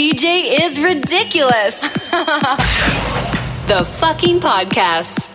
DJ is ridiculous. the fucking podcast.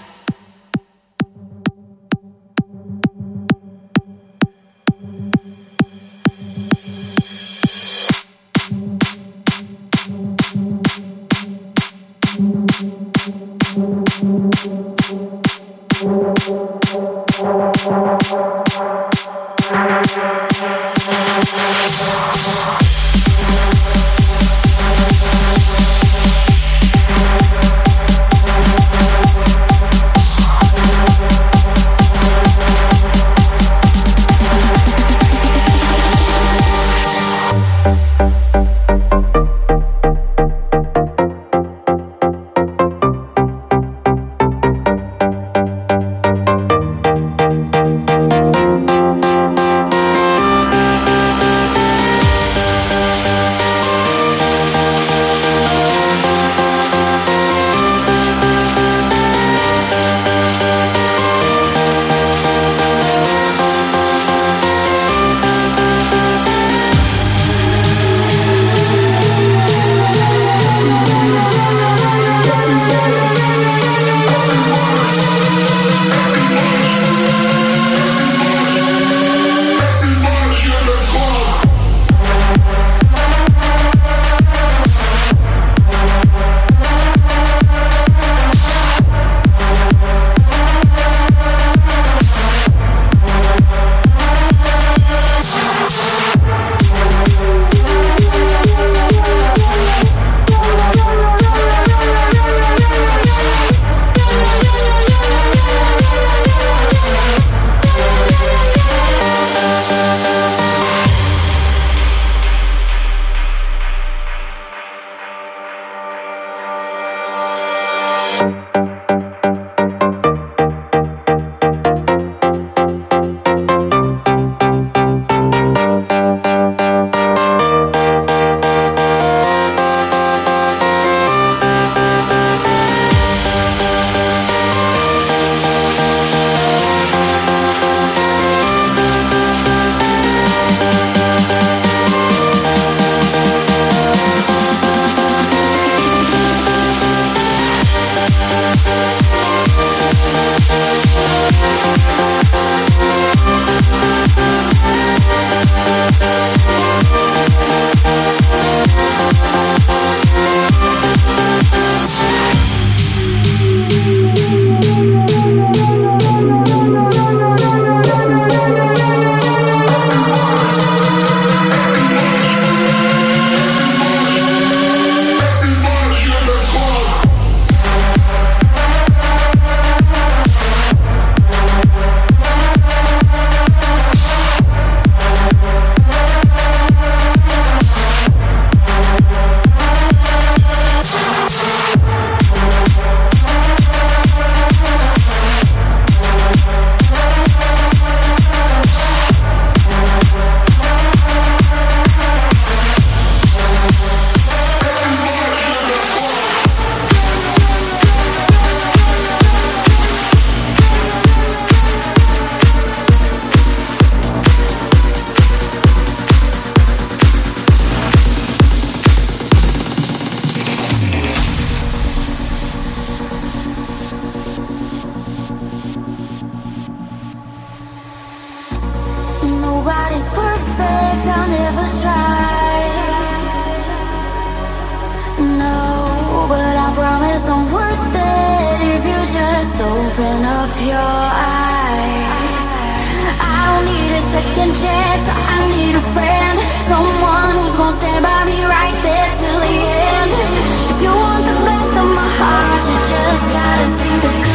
Nobody's perfect, I'll never try. No, but I promise I'm worth it if you just open up your eyes. I don't need a second chance, I need a friend. Someone who's gonna stand by me right there till the end. If you want the best of my heart, you just gotta see the good.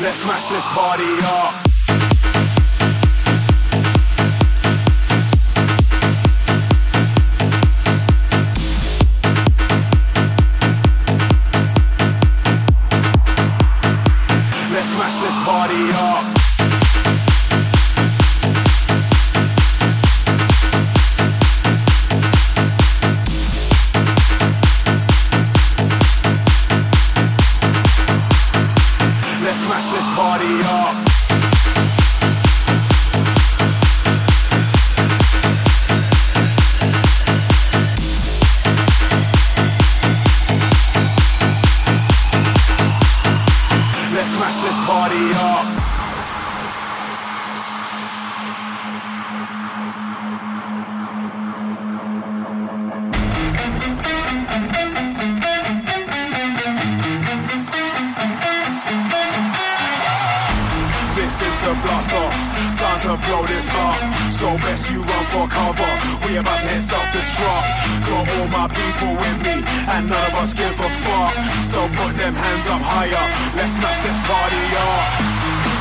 Let's smash this party up. this heart. So best you run for cover. We about to hit self-destruct. Got all my people with me, and none of us give a fuck. So put them hands up higher. Let's smash this party up.